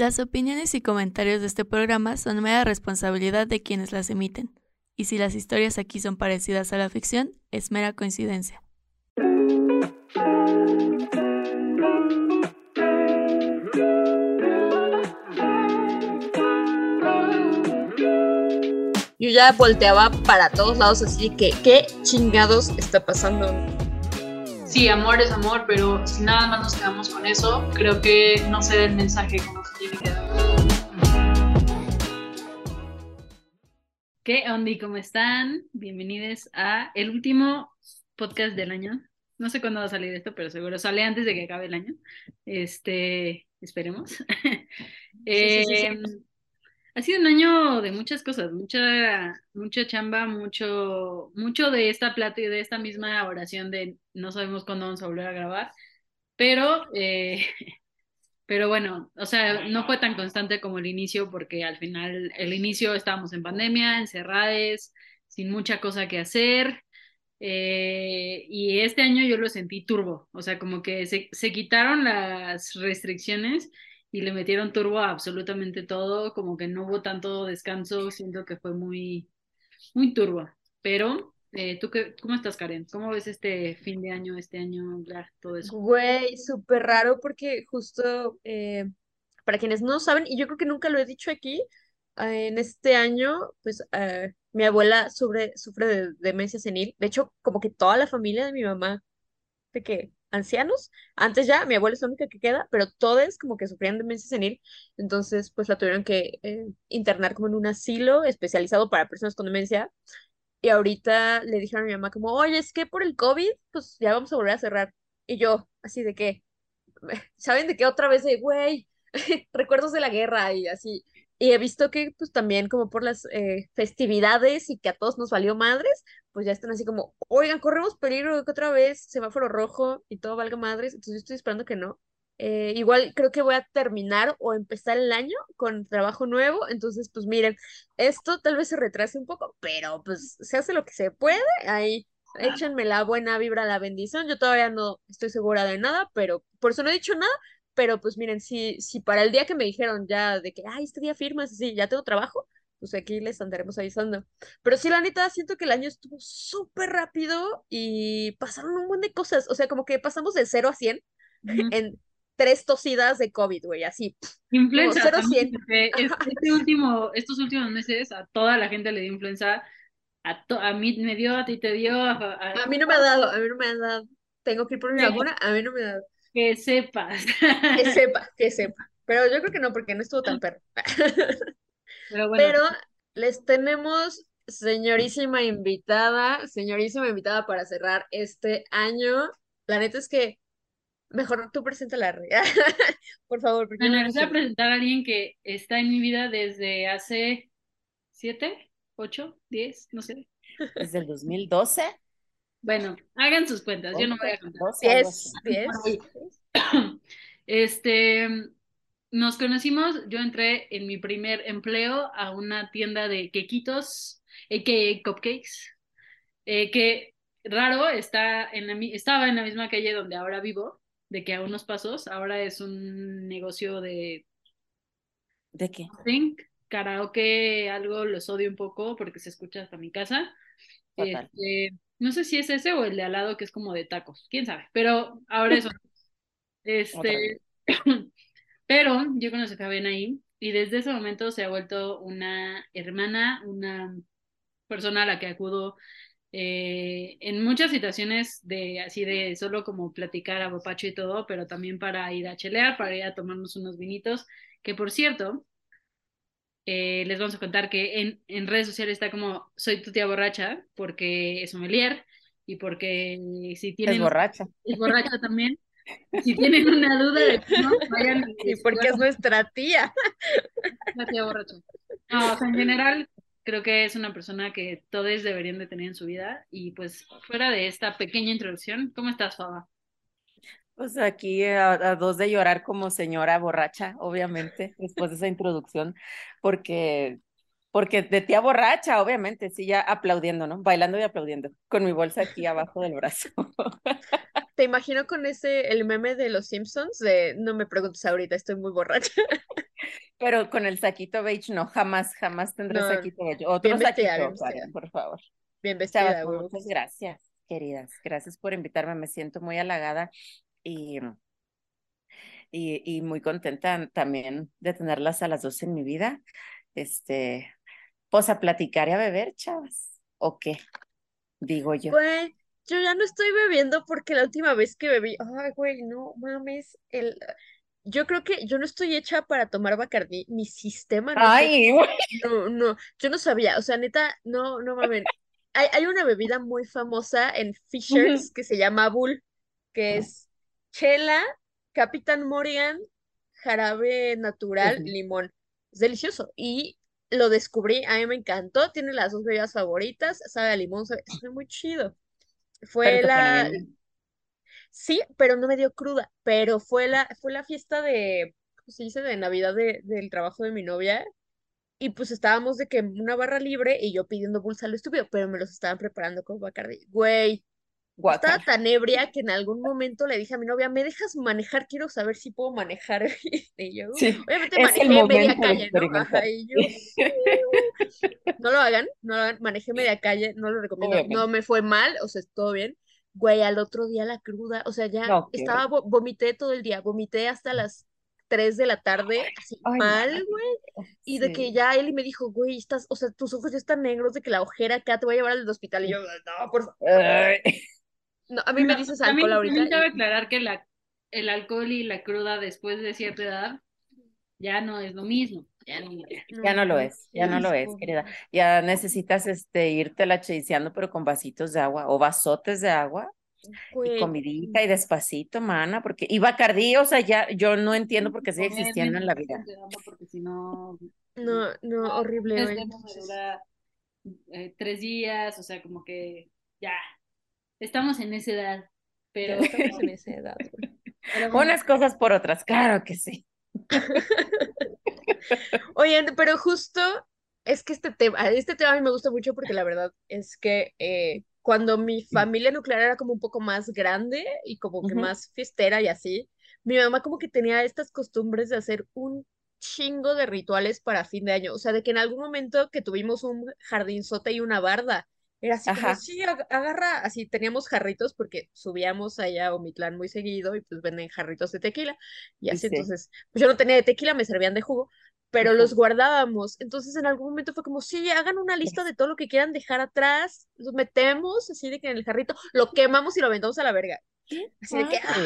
Las opiniones y comentarios de este programa son mera responsabilidad de quienes las emiten, y si las historias aquí son parecidas a la ficción, es mera coincidencia. Yo ya volteaba para todos lados así que, ¿qué chingados está pasando? Sí, amor es amor, pero si nada más nos quedamos con eso, creo que no se da el mensaje como se tiene que dar. ¿Qué onda y cómo están? Bienvenidos a el último podcast del año. No sé cuándo va a salir esto, pero seguro sale antes de que acabe el año. Este, esperemos. Sí, sí, sí, sí. Ha sido un año de muchas cosas, mucha, mucha chamba, mucho, mucho de esta plata y de esta misma oración de no sabemos cuándo vamos a volver a grabar, pero, eh, pero bueno, o sea, no fue tan constante como el inicio porque al final, el inicio estábamos en pandemia, encerrades, sin mucha cosa que hacer. eh, y este año yo lo sentí turbo, o sea, como que se, se quitaron las restricciones y le metieron turbo a absolutamente todo, como que no hubo tanto descanso, siento que fue muy, muy turbo. Pero, eh, ¿tú qué, cómo estás, Karen? ¿Cómo ves este fin de año, este año, todo eso? Güey, súper raro porque justo, eh, para quienes no saben, y yo creo que nunca lo he dicho aquí, eh, en este año, pues eh, mi abuela sufre, sufre de demencia senil. De hecho, como que toda la familia de mi mamá, de que ancianos, antes ya, mi abuela es la única que queda, pero todos como que sufrían demencia senil, entonces pues la tuvieron que eh, internar como en un asilo especializado para personas con demencia. Y ahorita le dijeron a mi mamá como, oye, es que por el COVID, pues ya vamos a volver a cerrar. Y yo, así de que, ¿saben de qué otra vez de, güey, recuerdos de la guerra y así? Y he visto que pues también como por las eh, festividades y que a todos nos valió madres, pues ya están así como, oigan, corremos peligro de que otra vez semáforo rojo y todo valga madres. Entonces yo estoy esperando que no. Eh, igual creo que voy a terminar o empezar el año con trabajo nuevo. Entonces, pues miren, esto tal vez se retrase un poco, pero pues se hace lo que se puede. Ahí échenme la buena vibra, la bendición. Yo todavía no estoy segura de nada, pero por eso no he dicho nada. Pero pues miren, si, si para el día que me dijeron ya de que, ay, este día firmas, así, ya tengo trabajo, pues aquí les andaremos avisando. Pero sí, la neta, siento que el año estuvo súper rápido y pasaron un montón de cosas. O sea, como que pasamos de 0 a 100 Ujú. en tres tosidas de COVID, güey, así. Influenza cero a también, cien. porque es- este último, estos últimos meses a toda la gente le dio influenza, a, to- a mí me dio, a ti te dio, a, a- A mí no me ha dado, a mí no me ha dado. Tengo que ir por mi Sí. vacuna, a mí no me ha dado. Que sepas. Que sepa, que sepa. Pero yo creo que no, porque no estuvo tan perro. Pero bueno, Pero les tenemos señorísima invitada, señorísima invitada para cerrar este año. La neta es que mejor tú preséntala, Rey. Por favor, bueno, les voy a presentar a alguien que está en mi vida desde hace siete, ocho, diez, no sé. Desde el 2012. Bueno, hagan sus cuentas, yo no voy a contar. 12, algo así. Diez, diez. Este, nos conocimos, yo entré en mi primer empleo a una tienda de quequitos, a.k.a. cupcakes, eh, que raro, está en la, mi- estaba en la misma calle donde ahora vivo, de que a unos pasos, ahora es un negocio de ¿De qué? think, karaoke, algo los odio un poco porque se escucha hasta mi casa. Fatal. Este, no sé si es ese o el de al lado que es como de tacos, quién sabe, pero ahora eso. Este, pero yo conocí a Fabián ahí y desde ese momento se ha vuelto una hermana, una persona a la que acudo eh, en muchas situaciones de así de solo como platicar a bopacho y todo, pero también para ir a chelear, para ir a tomarnos unos vinitos, que por cierto, eh, les vamos a contar que en, en redes sociales está como soy tu tía borracha, porque es sommelier y porque si Es tienen borracha. es borracha también. Si tienen una duda de no, vayan Y porque es nuestra tía. la tía borracha. No, o sea, en general, creo que es una persona que todos deberían de tener en su vida. Y pues, fuera de esta pequeña introducción, ¿cómo estás, Faba? Pues aquí a, a dos de llorar como señora borracha, obviamente, después de esa introducción, porque, porque de tía borracha, obviamente, sí, ya aplaudiendo, ¿no? Bailando y aplaudiendo, con mi bolsa aquí abajo del brazo. Te imagino con ese, el meme de los Simpsons de no me preguntes ahorita, estoy muy borracha. Pero con el saquito beige no, jamás, jamás tendré No, saquito beige. Otro saquito, bien vestida. Karen, por favor. Bien vestida, muchas gracias, queridas. Gracias por invitarme. Me siento muy halagada y, y, y muy contenta también de tenerlas a las dos en mi vida. Este, pues a platicar y a beber, chavas. ¿O qué? Digo yo. Güey, yo ya no estoy bebiendo porque la última vez que bebí, ay, güey, no mames, el... Yo creo que yo no estoy hecha para tomar Bacardí, mi sistema no Ay, güey. No, no, yo no sabía, o sea, neta, no, no mames. Hay, hay una bebida muy famosa en Fishers que se llama Bull, que es chela, Capitán Morgan, jarabe natural, limón. Es delicioso. Y lo descubrí, a mí me encantó, tiene las dos bebidas favoritas, sabe a limón, sabe, sabe muy chido. Fue la. Sí, pero no me dio cruda, pero fue la, fue la fiesta de, ¿cómo se dice? De Navidad de, del trabajo de mi novia. Y pues estábamos de que una barra libre y yo pidiendo bolsa lo estúpido, pero me los estaban preparando con Bacardi. Güey, estaba Guácala. tan ebria que en algún momento le dije a mi novia, ¿me dejas manejar? Quiero saber si puedo manejar. Y yo, Sí, obviamente manejé media calle, ¿no? Ajá, experimentar. y yo, no lo hagan, no lo hagan, manejé media calle, no lo recomiendo. No me fue mal, o sea, todo bien. Güey, al otro día la cruda, o sea, ya No, estaba, vo- vomité todo el día, vomité hasta las 3 de la tarde, así Ay, mal, güey. Y de que ya él me dijo, güey, estás, o sea, tus ojos ya están negros de que la ojera acá te voy a llevar al hospital. Y yo, no, por favor. Ay. No, a mí me dices también, alcohol ahorita. también cabe y- aclarar que la, el alcohol y la cruda después de cierta edad ya no es lo mismo. Ya no, Ya no lo es, ya no lo es, querida. Ya necesitas este irte la chaseando, pero con vasitos de agua o vasotes de agua y comidita y despacito, mana, porque y Bacardí, o sea, ya yo no entiendo por qué sigue existiendo en la vida. no, no, no, horrible, este tema me dura eh, tres días, o sea, como que ya, estamos en esa edad. Pero, estamos en esa edad, güey. pero bueno, Unas cosas por otras, claro que sí. Oigan, pero justo es que este tema, este tema a mí me gusta mucho porque la verdad es que eh, cuando mi familia nuclear era como un poco más grande y como que más fiestera y así, mi mamá como que tenía estas costumbres de hacer un chingo de rituales para fin de año. O sea, de que en algún momento que tuvimos un jardinzote y una barda, era así como, Ajá. sí, ag- agarra, así teníamos jarritos porque subíamos allá a Omitlán muy seguido y pues venden jarritos de tequila y así, Sí. entonces, pues yo no tenía de tequila, me servían de jugo pero los guardábamos. Entonces en algún momento fue como, sí, hagan una lista de todo lo que quieran dejar atrás, los metemos así de que en el jarrito, lo quemamos y lo aventamos a la verga. Así de que, ¡ah!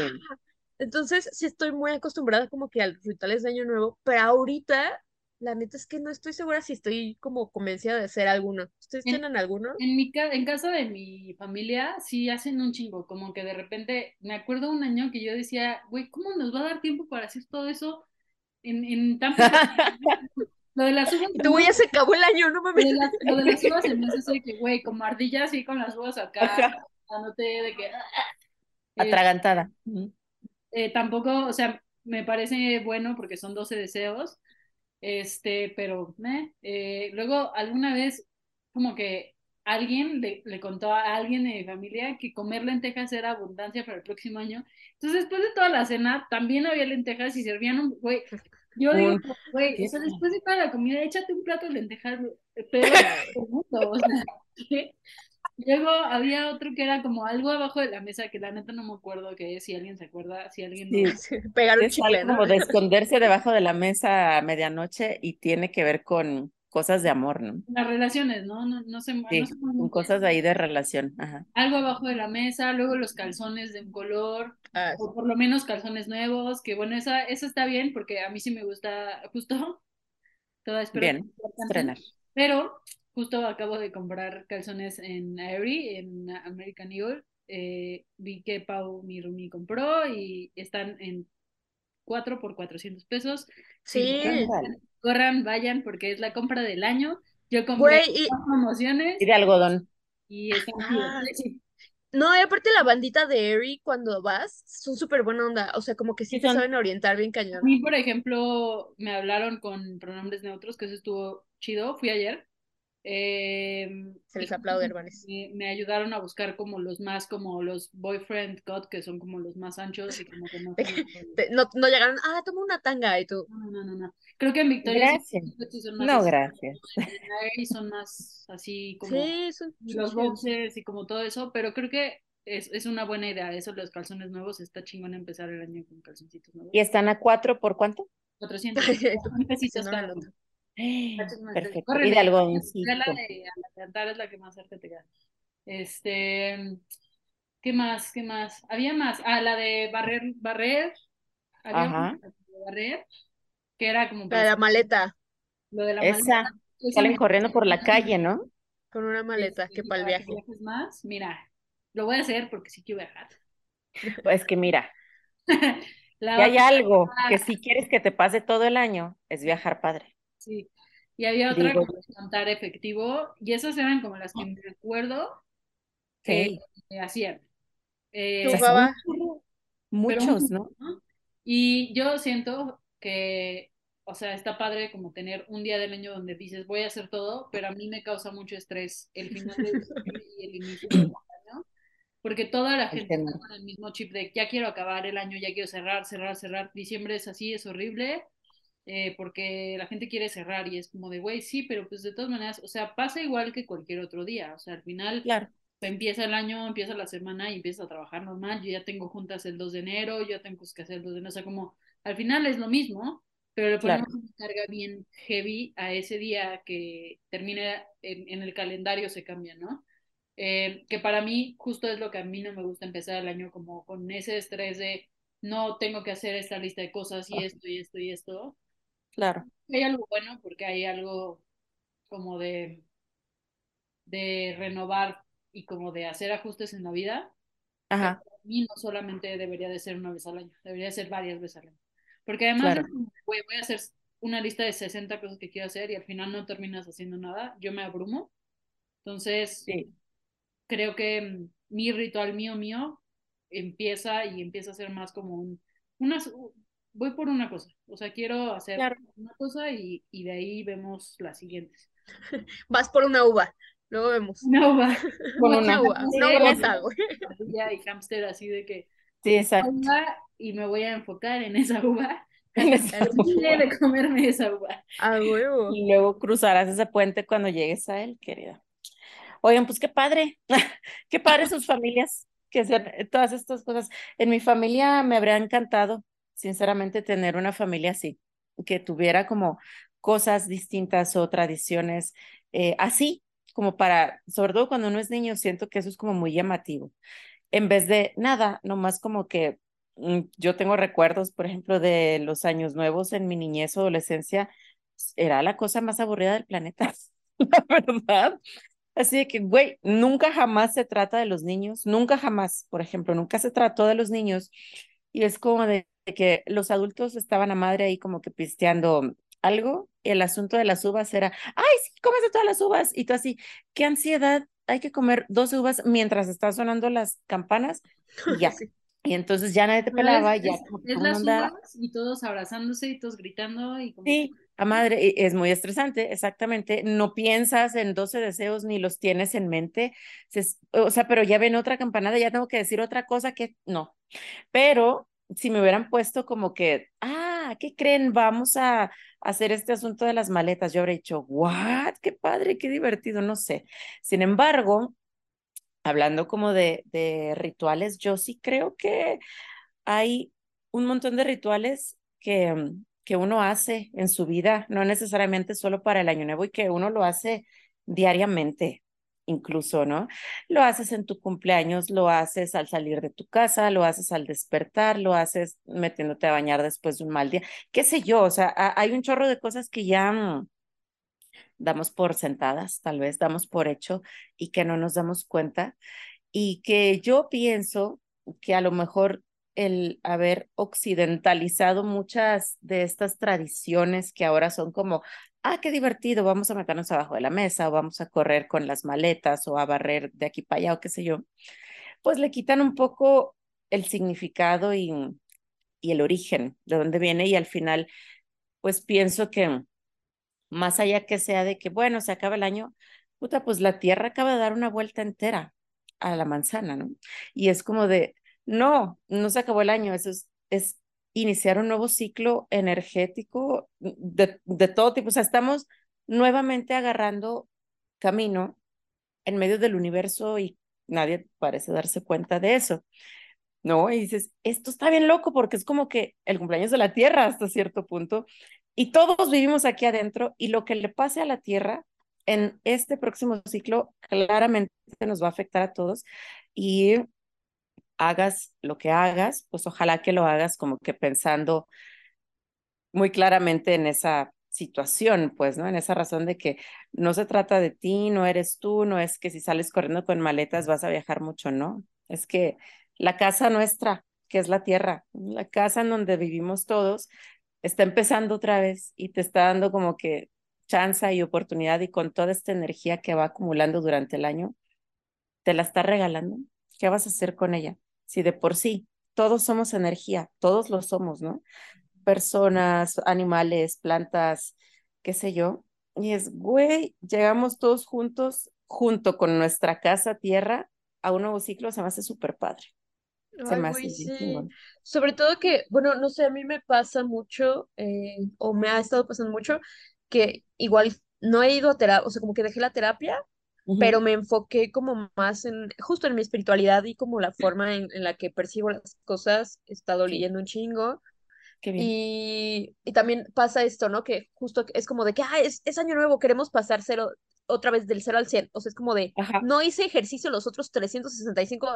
Entonces sí estoy muy acostumbrada como que a los rituales de Año Nuevo, pero ahorita, la neta es que no estoy segura si estoy como convencida de hacer alguno. ¿Ustedes En- tienen alguno? En mi ca- en casa de mi familia sí hacen un chingo, como que de repente, me acuerdo un año que yo decía, güey, ¿cómo nos va a dar tiempo para hacer todo eso en, en tan poco tiempo?" Lo de las uvas, Y tú, güey, ya se acabó el año, no mames. de lo de las uvas se me hace así que, güey, como ardilla así con las uvas acá, dándote de que... eh, Atragantada. Eh, tampoco, o sea, me parece bueno porque son 12 deseos, este, pero meh. Eh, luego alguna vez como que alguien le, le contó a alguien de mi familia que comer lentejas era abundancia para el próximo año. Entonces después de toda la cena también había lentejas y servían un, güey, yo digo, güey, o sea, después de toda la comida, échate un plato de lentejas, pero o sea, ¿qué? Luego había otro que era como algo abajo de la mesa que la neta no me acuerdo qué es, si alguien se acuerda, si alguien no. Sí. Pegar un Es chicle, algo ¿no? como de esconderse debajo de la mesa a medianoche y tiene que ver con cosas de amor, ¿no? Las relaciones, ¿no? No, no sé, Sí, no con cosas ahí de relación. Ajá. Algo abajo de la mesa, luego los calzones de un color, Ah, o por lo menos calzones nuevos, que bueno, esa, esa está bien porque a mí sí me gusta, justo, toda espero Bien, que pero justo acabo de comprar calzones en Aerie, en American Eagle, eh, vi que Pau, mi roomie, compró y están en 4 por 400 pesos. Sí. corran, corran, vayan porque es la compra del año. Yo compré Güey, y, promociones Y de algodón. y están Ah. Sí, No, y aparte la bandita de Eri cuando vas son súper buena onda, o sea, como que sí Sí te son. saben orientar bien A cañón. mí, por ejemplo, me hablaron con pronombres neutros, que eso estuvo chido. Fui ayer Eh, Se les aplaude, hermanes. me, me ayudaron a buscar como los más, como los boyfriend cut, que son como los más anchos y como que no llegaron, ah, toma una tanga y tú. No, no, no, no. Creo que en Victoria Gracias. sí son más No, así, gracias. y son más así como Sí, son los boxes y como todo eso, pero creo que es, es una buena idea. Eso, los calzones nuevos, está chingón empezar el año con calzoncitos nuevos. ¿Y están a cuatro por cuánto? 400 Tú, pesitos Perfecto. Córrele, Y de algodoncito. La de a cantar es la que más cerca te queda. Este, ¿qué más? ¿Qué más? Había más. Ah, la de barrer, barrer. Había Ajá. una de barrer, que era como La de la maleta, lo de la Esa. maleta. Esa Salen corriendo por la calle, ¿no? con una maleta, Este, que para el que viaje. viajes más, mira, lo voy a hacer porque sí quiero viajar. Pues que mira, si hay algo que si quieres que te pase todo el año, es viajar padre. Sí. Y había otra Digo como de cantar efectivo, y esas eran como las que me recuerdo que Sí. hacían. Eh, Baba. muchos, ¿no? ¿no? Y yo siento que, o sea, está padre como tener un día del año donde dices voy a hacer todo, pero a mí me causa mucho estrés el final de diciembre y el inicio del año, porque toda la gente está con el mismo chip de ya quiero acabar el año, ya quiero cerrar, cerrar, cerrar. Diciembre es así, es horrible. Eh, porque la gente quiere cerrar y es como de, güey, sí, pero pues de todas maneras, o sea, pasa igual que cualquier otro día, o sea, al final Claro. empieza el año, empieza la semana y empiezas a trabajar normal. Yo ya tengo juntas el 2 de enero, yo ya tengo que hacer el 2 de enero. O sea, como al final es lo mismo, pero le Claro. ponemos una carga bien heavy a ese día que termina en, en el calendario, se cambia, ¿no? Eh, que para mí justo es lo que a mí no me gusta empezar el año como con ese estrés de no tengo que hacer esta lista de cosas y esto y esto y esto. Claro. Hay algo bueno porque hay algo como de, de renovar y como de hacer ajustes en la vida. Ajá. Mí no solamente debería de ser una vez al año, debería de ser varias veces al año. Porque además, Claro. voy a hacer una lista de 60 cosas que quiero hacer y al final no terminas haciendo nada, yo me abrumo. Entonces, Sí. creo que mm, mi ritual mío mío empieza y empieza a ser más como un, una, voy por una cosa, o sea, quiero hacer Claro. una cosa y, y de ahí vemos las siguientes. Vas por una uva, luego vemos. Una uva, Con Una una. uva, una güey. ardilla y hámster así de que Sí, exacto. uva y me voy a enfocar en esa uva. En esa Terminé de comerme esa uva. A huevo. Y luego cruzarás ese puente cuando llegues a él, querida. Oigan, pues qué padre, qué padre sus familias que hacen todas estas cosas. En mi familia me habría encantado, sinceramente, tener una familia así, que tuviera como cosas distintas o tradiciones eh, así, como para, sobre todo cuando uno es niño, siento que eso es como muy llamativo. En vez de nada, nomás como que mm, yo tengo recuerdos, por ejemplo, de los años nuevos en mi niñez o adolescencia, era la cosa más aburrida del planeta, la verdad. Así de que, güey, nunca jamás se trata de los niños, nunca jamás, por ejemplo, nunca se trató de los niños. Y es como de que los adultos estaban a madre ahí como que pisteando algo. Y el asunto de las uvas era, ay, sí, cómete todas las uvas. Y tú así, qué ansiedad, hay que comer 12 uvas mientras están sonando las campanas y ya. Sí. Y entonces ya nadie te pelaba, es, ya es- las uvas y todos abrazándose y todos gritando y como Sí, a madre, es muy estresante, exactamente. No piensas en 12 deseos ni los tienes en mente. Se- O sea, pero ya ven otra campanada, ya tengo que decir otra cosa que no. Pero si me hubieran puesto como que, ah, ¿qué creen? Vamos a hacer este asunto de las maletas. Yo habría dicho, what? Qué padre, qué divertido, no sé. Sin embargo, hablando como de, de rituales, yo sí creo que hay un montón de rituales que, mm, que uno hace en su vida, no necesariamente solo para el año nuevo y que uno lo hace diariamente, incluso, ¿no? Lo haces en tu cumpleaños, lo haces al salir de tu casa, lo haces al despertar, lo haces metiéndote a bañar después de un mal día, qué sé yo, o sea, ha- hay un chorro de cosas que ya mm, damos por sentadas, tal vez damos por hecho y que no nos damos cuenta y que yo pienso que a lo mejor el haber occidentalizado muchas de estas tradiciones que ahora son como, ah, qué divertido, vamos a meternos abajo de la mesa o vamos a correr con las maletas o a barrer de aquí para allá o qué sé yo, pues le quitan un poco el significado y, el origen de dónde viene y al final, pues pienso que más allá que sea de que, bueno, se acaba el año, puta, pues la Tierra acaba de dar una vuelta entera a la manzana, ¿no? Y es como de, no, no se acabó el año, eso es, es iniciar un nuevo ciclo energético de, todo tipo, o sea, estamos nuevamente agarrando camino en medio del universo y nadie parece darse cuenta de eso. ¿No? Y dices, esto está bien loco porque es como que el cumpleaños de la Tierra hasta cierto punto y todos vivimos aquí adentro y lo que le pase a la Tierra en este próximo ciclo claramente nos va a afectar a todos y hagas lo que hagas, pues ojalá que lo hagas como que pensando muy claramente en esa situación, pues, ¿no? En esa razón de que no se trata de ti, no eres tú, no es que si sales corriendo con maletas vas a viajar mucho, ¿no? Es que la casa nuestra, que es la tierra, la casa en donde vivimos todos, está empezando otra vez y te está dando como que chance y oportunidad y con toda esta energía que va acumulando durante el año, te la está regalando. ¿Qué vas a hacer con ella? Si de por sí todos somos energía, todos lo somos, ¿no? personas, animales, plantas, qué sé yo. Y es, güey, llegamos todos juntos, junto con nuestra casa, tierra, a un nuevo ciclo, se me hace súper padre. Se me hace Sobre todo que, bueno, no sé, a mí me pasa mucho, eh, o me ha estado pasando mucho, que igual no he ido a terapia, o sea, como que dejé la terapia, pero me enfoqué como más en, justo en mi espiritualidad y como la forma en, la que percibo las cosas, he estado leyendo un chingo, y, y, también pasa esto, ¿no? Que justo es como de que, ah, es, es año nuevo, queremos pasar cero, otra vez del cero al 100. O sea, es como de, no hice ejercicio los otros 365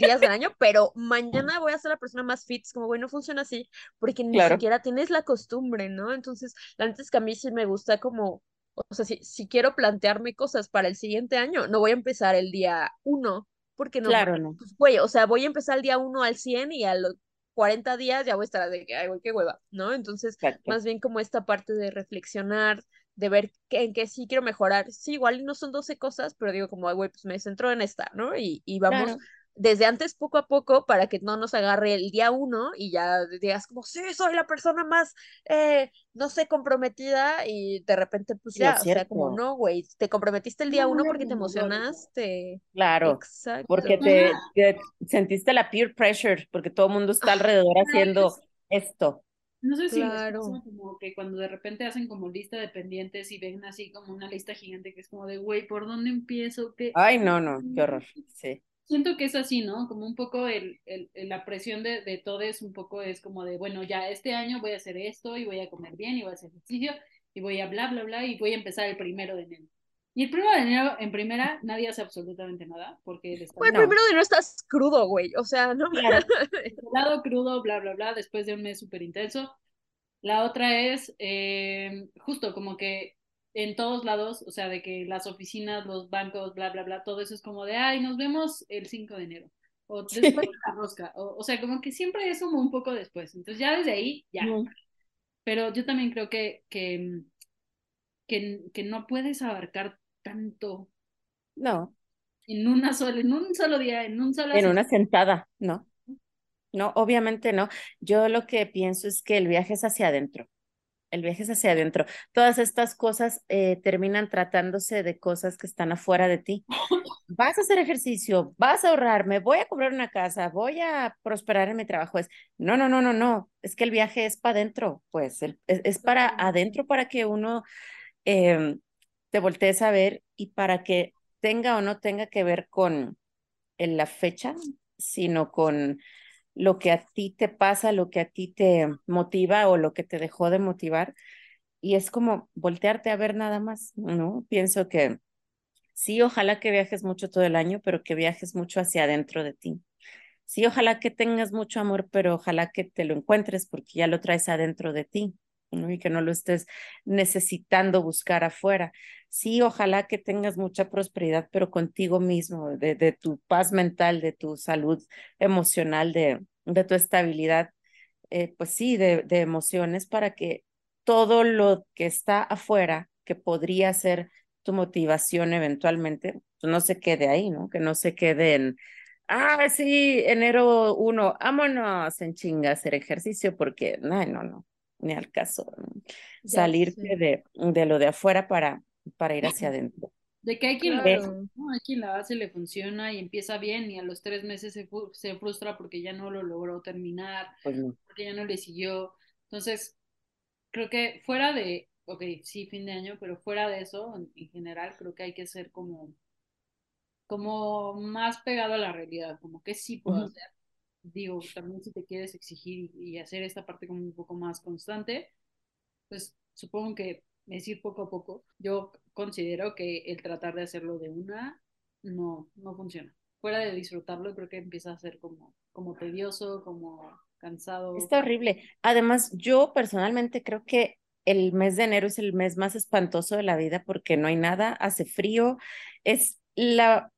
días del año, pero mañana voy a ser la persona más fit. Es como, güey, no funciona así, porque ni siquiera tienes la costumbre, ¿no? Entonces, la neta es que a mí sí me gusta como, o sea, si, si quiero plantearme cosas para el siguiente año, no voy a empezar el día uno, porque no, claro, no. Pues, güey, o sea, voy a empezar el día uno al 100 y a los 40 días ya voy a estar de que, ay, güey, qué hueva, ¿no? Entonces, más bien como esta parte de reflexionar, de ver en qué sí quiero mejorar. Sí, igual no son 12 cosas, pero digo como, ay, güey, pues me centro en esta, ¿no? Y, y vamos desde antes poco a poco para que no nos agarre el día uno y ya digas como, sí, soy la persona más, eh, no sé, comprometida y de repente pues ya, o sea, como no, güey, te comprometiste el día uno porque te emocionaste. Claro, Exacto. porque te, sentiste la peer pressure, porque todo el mundo está alrededor haciendo esto. No sé si claro. como que cuando de repente hacen como lista de pendientes y ven así como una lista gigante que es como de, güey, ¿por dónde empiezo? ¿Qué? Ay, no, no, qué horror, sí siento que es así, ¿no? Como un poco el, el, la presión de, de todo es un poco es como de, bueno, ya este año voy a hacer esto y voy a comer bien y voy a hacer ejercicio y voy a bla, bla, bla y voy a empezar el primero de enero. Y el primero de enero, en primera, nadie hace absolutamente nada, porque... Bueno, el primero de enero estás crudo, güey, o sea, no... Claro, lado crudo, bla, bla, bla, después de un mes súper intenso. La otra es, eh, justo como que en todos lados, o sea, de que las oficinas, los bancos, bla, bla, bla, todo eso es como de, ay, nos vemos el 5 de enero, o después de la rosca, o, sea, como que siempre es como un poco después, entonces ya desde ahí, ya. Pero yo también creo que, que, que, que no puedes abarcar tanto. No. En una sola, en un solo día, en un solo. En una sentada, no. No, obviamente no. Yo lo que pienso es que el viaje es hacia adentro el viaje es hacia adentro. Todas estas cosas eh, terminan tratándose de cosas que están afuera de ti. Vas a hacer ejercicio, vas a ahorrar, me voy a comprar una casa, voy a prosperar en mi trabajo. Es, no, no, no, no, no. Es que el viaje es para adentro, pues es, para adentro para que uno em, te voltees a ver y para que tenga o no tenga que ver con la fecha, sino con lo que a ti te pasa, lo que a ti te motiva o lo que te dejó de motivar. Y es como voltearte a ver nada más, ¿no? Pienso que sí, ojalá que viajes mucho todo el año, pero que viajes mucho hacia adentro de ti. Sí, ojalá que tengas mucho amor, pero ojalá que te lo encuentres porque ya lo traes adentro de ti y que no lo estés necesitando buscar afuera. Sí, ojalá que tengas mucha prosperidad, pero contigo mismo, de, tu paz mental, de tu salud emocional, de, de tu estabilidad, eh, pues sí, de, de emociones para que todo lo que está afuera, que podría ser tu motivación eventualmente, pues no se quede ahí, ¿no? Que no se quede en, ah, sí, enero uno, vámonos en chinga a hacer ejercicio, porque no, no, no ni al caso. Ya Salirte de, de lo de afuera para, para ir hacia adentro. De que hay quien Claro. ¿no? Hay quien la hace, le funciona y empieza bien y a los tres meses se, se frustra porque ya no lo logró terminar, Pues no. porque ya no le siguió. Entonces, creo que fuera de, ok, sí, fin de año, pero fuera de eso, en, en general, creo que hay que ser como, como más pegado a la realidad, como que sí puedo Ujú. hacer. Digo, también si te quieres exigir y, hacer esta parte como un poco más constante, pues supongo que es ir poco a poco. Yo considero que el tratar de hacerlo de una no, no funciona. Fuera de disfrutarlo, creo que empieza a ser como, como tedioso, como cansado. Está horrible. Además, yo personalmente creo que el mes de enero es el mes más espantoso de la vida porque no hay nada, hace frío, es la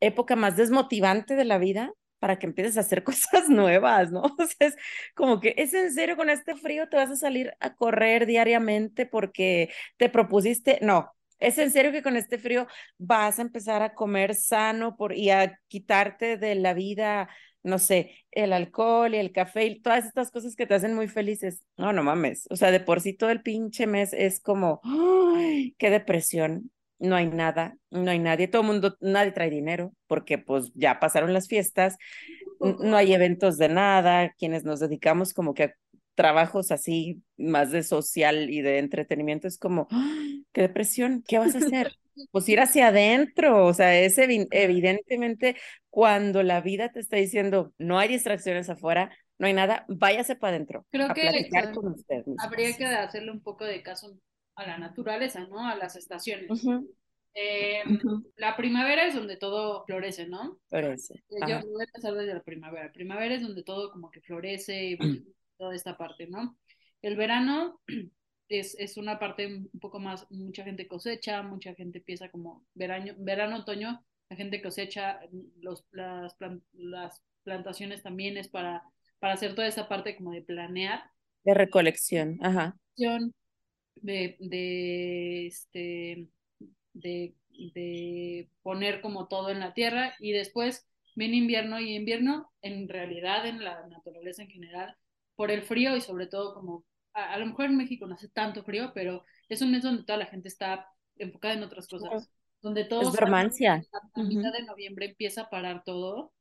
época más desmotivante de la vida para que empieces a hacer cosas nuevas, ¿no? O sea, es como que es en serio con este frío te vas a salir a correr diariamente porque te propusiste, no. Es en serio que con este frío vas a empezar a comer sano por, y a quitarte de la vida no sé, el alcohol y el café y todas estas cosas que te hacen muy felices. No, no mames. O sea, de por sí todo el pinche mes es como, ¡ay! qué depresión. No hay nada, no hay nadie, todo el mundo, nadie trae dinero porque pues ya pasaron las fiestas, no hay eventos de nada, quienes nos dedicamos como que a trabajos así más de social y de entretenimiento es como, qué depresión, ¿qué vas a hacer? Pues ir hacia adentro, o sea, es evi- evidentemente cuando la vida te está diciendo no hay distracciones afuera, no hay nada, váyase para adentro Creo a que platicar con usted mismo. habría que hacerle un poco de caso a la naturaleza, ¿no? A las estaciones. Eh, ujú, la primavera es donde todo florece, ¿no? Florece. Eh, Yo Ajá. voy a empezar desde la primavera. Primavera es donde todo como que florece y toda esta parte, ¿no? El verano es, es una parte un poco más, mucha gente cosecha, mucha gente empieza como verano, verano, otoño, la gente cosecha, los, las, las plantaciones también es para, para hacer toda esa parte como de planear, De recolección, ajá. De, de, este, de, de poner como todo en la tierra y después viene invierno y invierno en realidad en la naturaleza en general por el frío y sobre todo como a, a lo mejor en México no hace tanto frío pero es un mes donde toda la gente está enfocada en otras cosas donde todo Es dormancia. a, a mitad de noviembre empieza a parar todo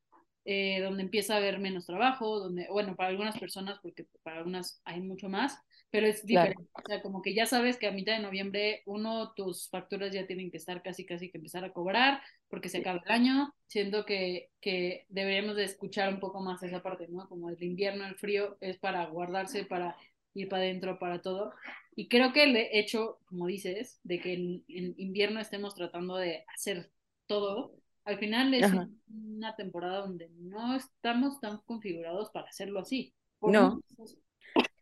eh, donde empieza a haber menos trabajo, donde, bueno, para algunas personas, porque para algunas hay mucho más, pero es Claro. diferente. O sea, como que ya sabes que a mitad de noviembre, uno, tus facturas ya tienen que estar casi, casi que empezar a cobrar, porque se acaba el año. Siento que, que deberíamos de escuchar un poco más esa parte, ¿no? Como el invierno, el frío, es para guardarse, para ir para adentro, para todo. Y creo que el hecho, como dices, de que en, en invierno estemos tratando de hacer todo, al final es Ajá. una temporada donde no estamos tan configurados para hacerlo así. No.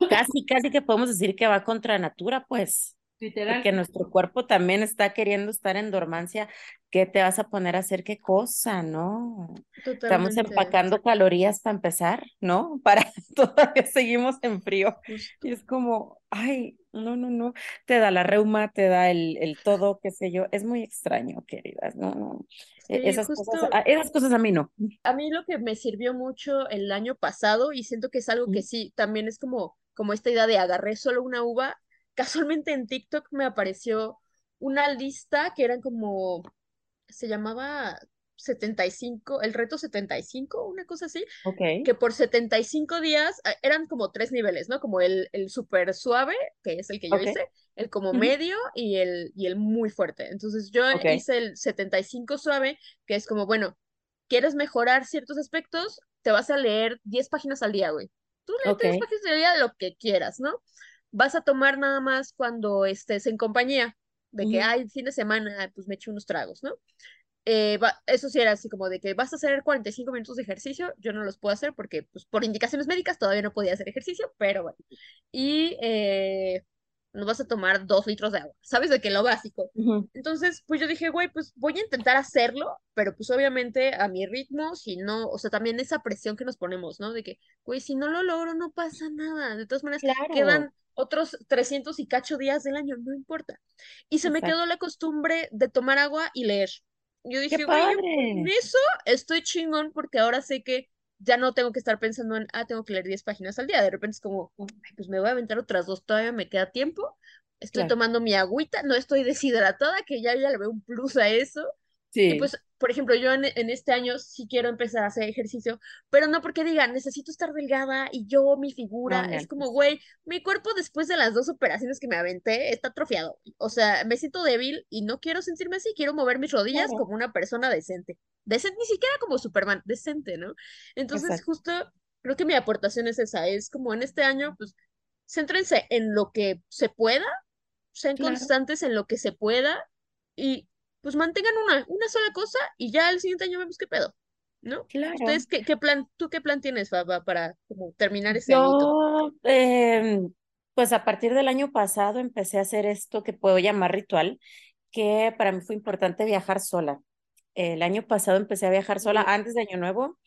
Casi, casi que podemos decir que va contra natura, pues. Literal. Porque nuestro cuerpo también está queriendo estar en dormancia. ¿Qué te vas a poner a hacer? ¿Qué cosa? No. Estamos empacando calorías para empezar, ¿no? Para todavía seguimos en frío. Y es como, ay, no, no, no. Te da la reuma, te da el, el todo, qué sé yo. Es muy extraño, queridas. No, no. E- Sí, Esas justo. cosas, a- esas cosas a mí no. A mí lo que me sirvió mucho el año pasado, y siento que es algo que sí, también es como, como esta idea de agarré solo una uva. Casualmente en TikTok me apareció una lista que eran como, se llamaba 75, el reto 75, una cosa así, Ok. que por 75 días ah, eran como tres niveles, ¿no? Como el, el súper suave, que es el que yo hice, el como medio y el, y el muy fuerte. Entonces yo hice el 75 suave, que es como, bueno, ¿quieres mejorar ciertos aspectos? Te vas a leer 10 páginas al día, güey. Tú lees 10 Ok. páginas al día de lo que quieras, ¿no? Vas a tomar nada más cuando estés en compañía, de que, ay, fin de semana, pues me echo unos tragos, ¿no? Eh, va- eso sí era así como de que vas a hacer 45 minutos de ejercicio, yo no los puedo hacer porque pues por indicaciones médicas todavía no podía hacer ejercicio, pero bueno. Y eh, nos vas a tomar dos litros de agua, ¿sabes? De que lo básico. Ujú. Entonces, pues yo dije, güey, pues voy a intentar hacerlo, pero pues obviamente a mi ritmo, si no, o sea, también esa presión que nos ponemos, ¿no? De que, güey, si no lo logro, no pasa nada. De todas maneras, Claro. quedan otros 300 y cacho días del año, no importa. Y se me Exacto. quedó la costumbre de tomar agua y leer. Yo ¡Qué dije, güey, con eso estoy chingón porque ahora sé que ya no tengo que estar pensando en, ah, tengo que leer 10 páginas al día. De repente es como, pues me voy a aventar otras dos, todavía me queda tiempo. Estoy tomando mi agüita, no estoy deshidratada, que ya, ya le veo un plus a eso. Sí. Y pues, por ejemplo, yo en, este año sí quiero empezar a hacer ejercicio, pero no porque digan, necesito estar delgada y yo, mi figura, es como, güey, mi cuerpo después de las dos operaciones que me aventé está atrofiado. O sea, me siento débil y no quiero sentirme así, quiero mover mis rodillas como una persona decente. Decente, ni siquiera como Superman, decente, ¿no? Entonces, justo creo que mi aportación es esa, es como en este año, pues, céntrense en lo que se pueda, sean constantes en lo que se pueda y pues mantengan una, una sola cosa y ya el siguiente año vemos qué pedo, ¿no? Claro. ¿Ustedes qué, qué plan, tú qué plan tienes, Faba, para como terminar ese Yo, eh, pues a partir del año pasado empecé a hacer esto que puedo llamar ritual, que para mí fue importante viajar sola. El año pasado empecé a viajar sola antes de Año Nuevo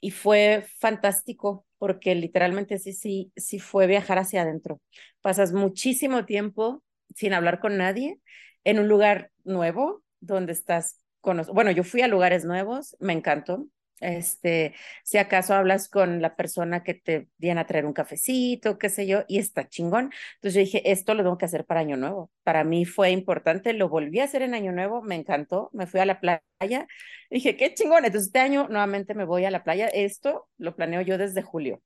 y fue fantástico porque literalmente sí, sí, sí fue viajar hacia adentro. Pasas muchísimo tiempo sin hablar con nadie en un lugar nuevo, donde estás con Bueno, yo fui a lugares nuevos, me encantó. Este, si acaso hablas con la persona que te viene a traer un cafecito, qué sé yo, y está chingón. Entonces yo dije, esto lo tengo que hacer para Año Nuevo. Para mí fue importante, lo volví a hacer en Año Nuevo, me encantó, me fui a la playa, dije, qué chingón. Entonces este año nuevamente me voy a la playa. Esto lo planeo yo desde julio.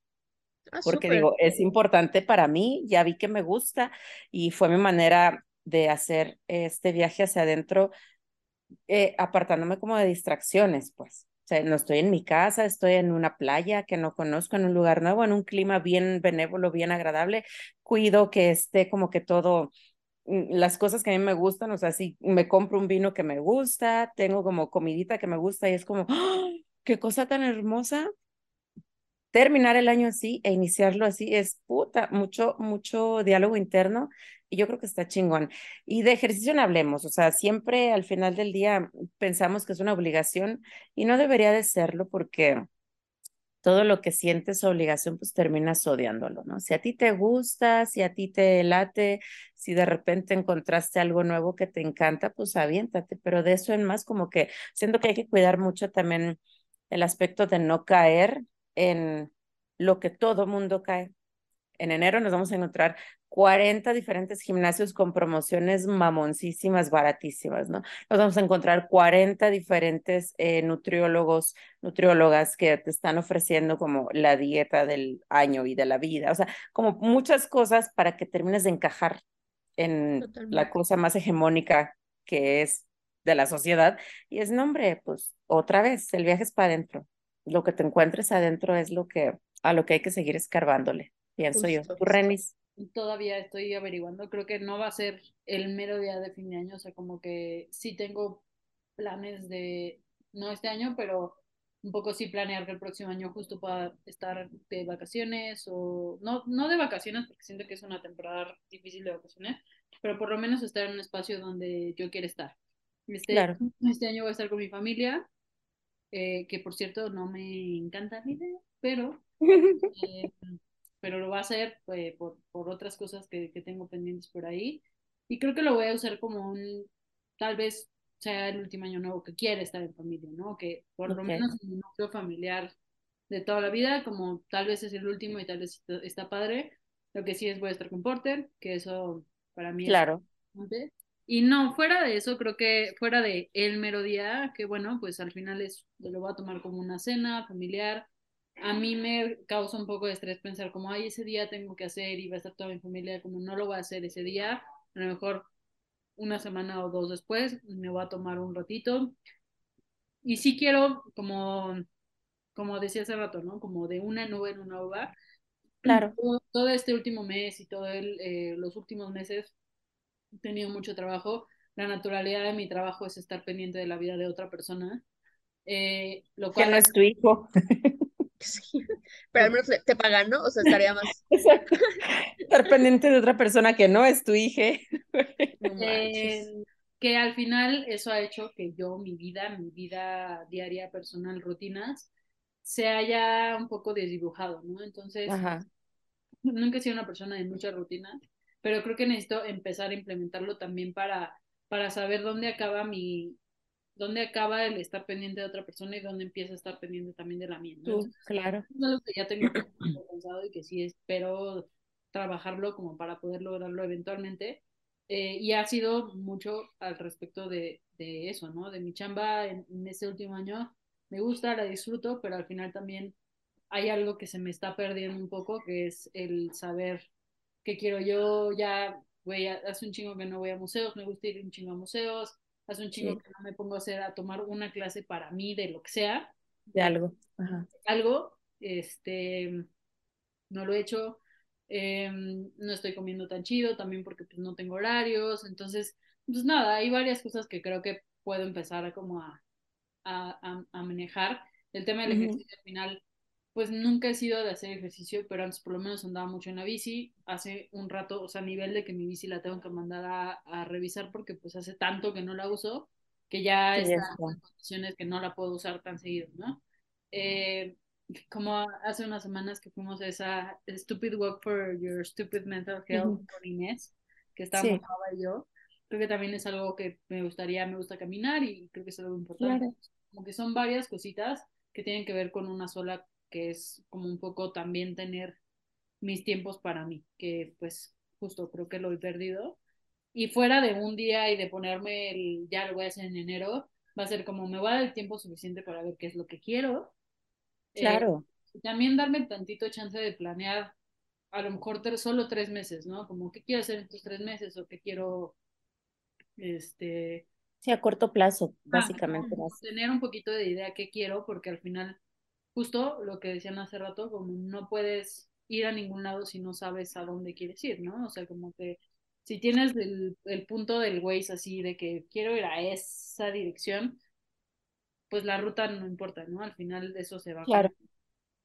Ah, porque digo, es importante para mí, ya vi que me gusta y fue mi manera de hacer este viaje hacia adentro eh, apartándome como de distracciones, pues. No estoy en mi casa, estoy en una playa que no conozco, en un lugar nuevo, en un clima bien benévolo, bien agradable. Cuido que esté como que todo, mm, las cosas que a mí me gustan, o sea, si me compro un vino que me gusta, tengo como comidita que me gusta y es como, qué cosa tan hermosa. Terminar el año así e iniciarlo así es puta, mucho, mucho diálogo interno y yo creo que está chingón. Y de ejercicio no hablemos, o sea, siempre al final del día pensamos que es una obligación y no debería de serlo porque todo lo que sientes obligación, pues terminas odiándolo, ¿no? Si a ti te gusta, si a ti te late, si de repente encontraste algo nuevo que te encanta, pues aviéntate, pero de eso en más como que siento que hay que cuidar mucho también el aspecto de no caer en lo que todo mundo cae. En enero nos vamos a encontrar 40 diferentes gimnasios con promociones mamoncísimas, baratísimas, ¿no? Nos vamos a encontrar 40 diferentes eh, nutriólogos, nutriólogas que te están ofreciendo como la dieta del año y de la vida, o sea, como muchas cosas para que termines de encajar en la cosa más hegemónica que es de la sociedad. Y es, nombre, pues otra vez, el viaje es para adentro. Lo que te encuentres adentro es lo que, a lo que hay que seguir escarbándole, pienso yo. ¿Tú, Renis? todavía estoy averiguando. Creo que no va a ser el mero día de fin de año, o sea, como que sí tengo planes de, no este año, pero un poco sí planear que el próximo año justo pueda estar de vacaciones o no, no de vacaciones porque siento que es una temporada difícil de vacaciones, pero por lo menos estar en un espacio donde yo quiero estar. Este, este año voy a estar con mi familia, eh, que por cierto no me encanta mi idea, pero eh, pero lo va a hacer pues, por, por, otras cosas que, que, tengo pendientes por ahí. Y creo que lo voy a usar como un, tal vez sea el último año nuevo que quiere estar en familia, ¿no? Que por lo menos en mi núcleo familiar de toda la vida, como tal vez es el último y tal vez está padre. Lo que sí es voy a estar con Porter, que eso para mí claro. es Y no, fuera de eso, creo que fuera de el mero día, que bueno, pues al final es, lo voy a tomar como una cena familiar, a mí me causa un poco de estrés pensar como, ay, ese día tengo que hacer y va a estar toda mi familia, como no lo voy a hacer ese día, a lo mejor una semana o dos después me voy a tomar un ratito. Y sí quiero, como, como decía hace rato, ¿no? Como de una nube en una uva. Claro. Todo, este último mes y todos eh, los últimos meses tenido mucho trabajo. La naturalidad de mi trabajo es estar pendiente de la vida de otra persona. Eh, lo cual que no es tu hijo. Pero al menos te pagan, ¿no? O sea, estaría más. Estar pendiente de otra persona que no es tu hija. Eh, que al final eso ha hecho que yo, mi vida, mi vida diaria, personal, rutinas, se haya un poco desdibujado, ¿no? Entonces, nunca he sido una persona de mucha rutina, pero creo que necesito empezar a implementarlo también para, para saber dónde acaba mi, dónde acaba el estar pendiente de otra persona y dónde empieza a estar pendiente también de la mía. ¿no? Tú, claro. es algo que ya tengo pensado y que sí espero trabajarlo como para poder lograrlo eventualmente. Eh, y ha sido mucho al respecto de, de eso, ¿no? De mi chamba en, en este último año. Me gusta, la disfruto, pero al final también hay algo que se me está perdiendo un poco, que es el saber qué quiero yo. Ya, güey, hace un chingo que no voy a museos, me gusta ir un chingo a museos, hace un chingo Sí. que no me pongo a hacer, a tomar una clase para mí de lo que sea, De algo. Ajá. algo, este, no lo he hecho, eh, no estoy comiendo tan chido también porque pues no tengo horarios, entonces, pues nada, hay varias cosas que creo que puedo empezar a como a, a, a, a manejar. El tema del ejercicio al final, pues nunca he sido de hacer ejercicio, pero antes por lo menos andaba mucho en la bici, hace un rato, o sea, a nivel de que mi bici la tengo que mandar a, a revisar porque pues hace tanto que no la uso, que ya Sí, está en condiciones que no la puedo usar tan seguido, ¿no? Eh, como hace unas semanas que fuimos a esa Stupid Walk for Your Stupid Mental Health Ujú. con Inés, que estábamos Sí. Y yo, creo que también es algo que me gustaría, me gusta caminar y creo que es algo importante. Claro. Como que son varias cositas que tienen que ver con una sola, que es como un poco también tener mis tiempos para mí, que pues justo creo que lo he perdido. Y fuera de un día y de ponerme el, ya lo voy a hacer en enero, va a ser como me voy a dar el tiempo suficiente para ver qué es lo que quiero. Eh, Claro. y también darme tantito chance de planear a lo mejor solo tres meses, ¿no? Como qué quiero hacer en estos tres meses o qué quiero, este, Sí, a corto plazo, ah, básicamente. vas- tener un poquito de idea qué quiero, porque al final, justo lo que decían hace rato, como no puedes ir a ningún lado si no sabes a dónde quieres ir, ¿no? O sea, como que si tienes el, el punto del Waze así de que quiero ir a esa dirección, pues la ruta no importa, ¿no? Al final eso se va Claro.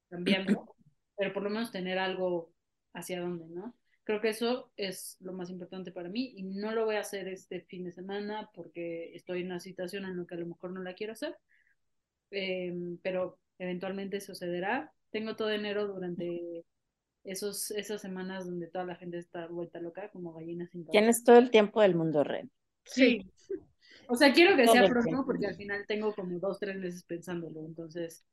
cambiando, pero por lo menos tener algo hacia dónde, ¿no? Creo que eso es lo más importante para mí y no lo voy a hacer este fin de semana porque estoy en una situación en la que a lo mejor no la quiero hacer, eh, pero eventualmente sucederá. Tengo todo enero durante esos, esas semanas donde toda la gente está vuelta loca como gallinas sin cabeza. Tienes todo el tiempo del mundo, Ren. Sí. O sea, quiero que Todo sea pronto tiempo. porque al final tengo como dos, tres meses pensándolo, entonces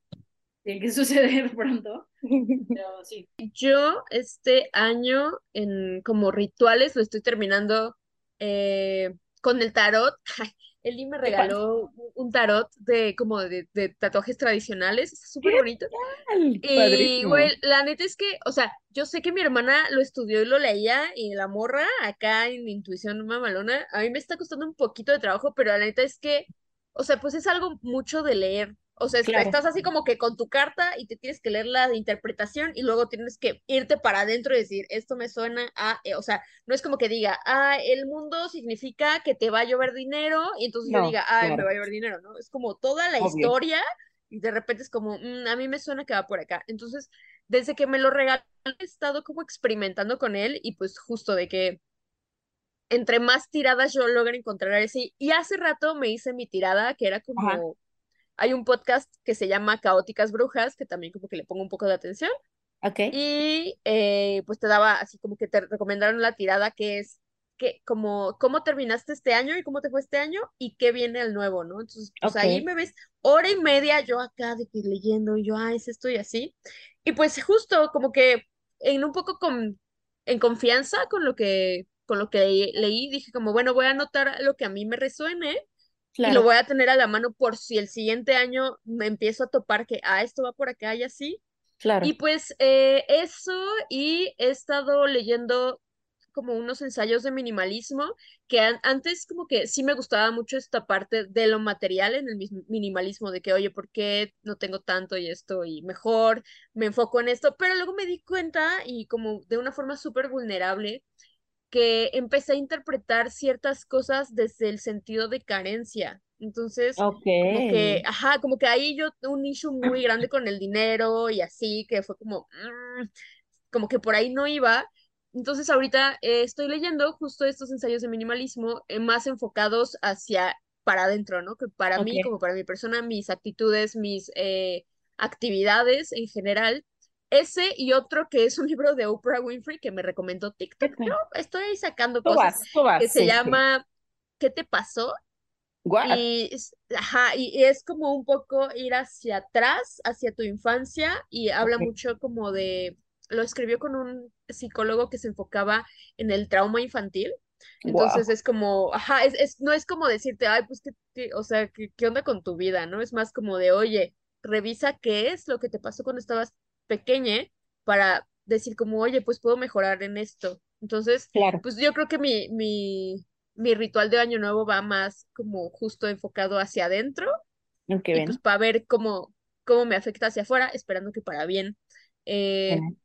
tiene que suceder pronto, pero sí. Yo este año en como rituales lo estoy terminando eh, con el tarot. Eli me regaló un- tarot de como de, de tatuajes tradicionales, está súper bonito. Y Padrísimo. güey, la neta es que, o sea, yo sé que mi hermana lo estudió y lo leía y la morra acá en intuición mamalona, a mí me está costando un poquito de trabajo, pero la neta es que, o sea, pues es algo mucho de leer. O sea, Claro. estás así como que con tu carta y te tienes que leer la interpretación y luego tienes que irte para adentro y decir, esto me suena a, eh, o sea, no es como que diga, ah, el mundo significa que te va a llover dinero y entonces yo diga, me claro. va a llover dinero, ¿no? Es como toda la Obvio. historia y de repente es como, "Mm, a mí me suena que va por acá. Entonces, desde que me lo regaló, he estado como experimentando con él y pues justo de que entre más tiradas yo logro encontrar ese. Y hace rato me hice mi tirada, que era como, Ajá. Hay un podcast que se llama Caóticas Brujas, que también como que le pongo un poco de atención. Ok. Y eh, pues te daba así como que te recomendaron la tirada que es que como cómo terminaste este año y cómo te fue este año y qué viene el nuevo, ¿no? Entonces, pues Ok. ahí me ves hora y media yo acá de que leyendo y yo, ah, es esto y así. Y pues justo como que en un poco con, en confianza con lo que, con lo que leí, leí, dije como, bueno, voy a anotar lo que a mí me resuene y lo voy a tener a la mano por si el siguiente año me empiezo a topar que, ah, esto va por acá y así. Claro. Y pues eh, eso, y he estado leyendo como unos ensayos de minimalismo, que an- antes como que sí me gustaba mucho esta parte de lo material en el minimalismo, de que, oye, ¿por qué no tengo tanto y esto? Y mejor me enfoco en esto, pero luego me di cuenta y como de una forma súper vulnerable, que empecé a interpretar ciertas cosas desde el sentido de carencia. Entonces, como que, ajá, como que ahí yo un issue muy grande con el dinero y así, que fue como, mm, como que por ahí no iba. Entonces ahorita eh, estoy leyendo justo estos ensayos de minimalismo eh, más enfocados hacia para adentro, ¿no? Que para mí, como para mi persona, mis actitudes, mis eh, actividades en general. Ese y otro que es un libro de Oprah Winfrey que me recomendó TikTok. Ok. Yo estoy sacando Tú cosas vas, tú vas, que se sí, llama ¿Qué te pasó? What? Y, es- ajá, y es como un poco ir hacia atrás, hacia tu infancia, y habla mucho como de, lo escribió con un psicólogo que se enfocaba en el trauma infantil. Entonces Wow. es como, ajá, es, es- no es como decirte, ay, pues, ¿qué, qué- o sea, ¿qué, qué onda con tu vida, no? Es más como de, oye, revisa qué es lo que te pasó cuando estabas pequeña para decir como, oye, pues puedo mejorar en esto. Entonces, Claro. pues yo creo que mi, mi, mi ritual de Año Nuevo va más como justo enfocado hacia adentro Qué y pues bien. para ver cómo, cómo me afecta hacia afuera, esperando que para bien. Eh, Genial.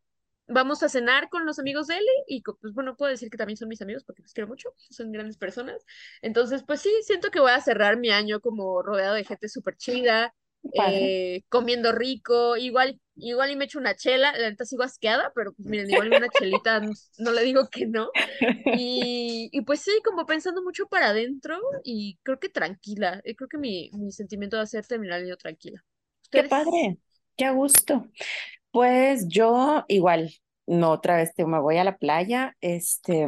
vamos a cenar con los amigos de Eli y pues bueno, puedo decir que también son mis amigos porque los quiero mucho, son grandes personas. Entonces, pues sí, siento que voy a cerrar mi año como rodeado de gente súper chida, Eh, comiendo rico, igual, igual y me echo una chela, la neta sigo asqueada, pero pues miren, igual una chelita no, no le digo que no. Y, y pues sí, como pensando mucho para adentro y creo que tranquila, eh, creo que mi, mi sentimiento va a ser terminar el año tranquila. Qué padre. Qué gusto. Pues yo igual, no otra vez te, me voy a la playa. Este,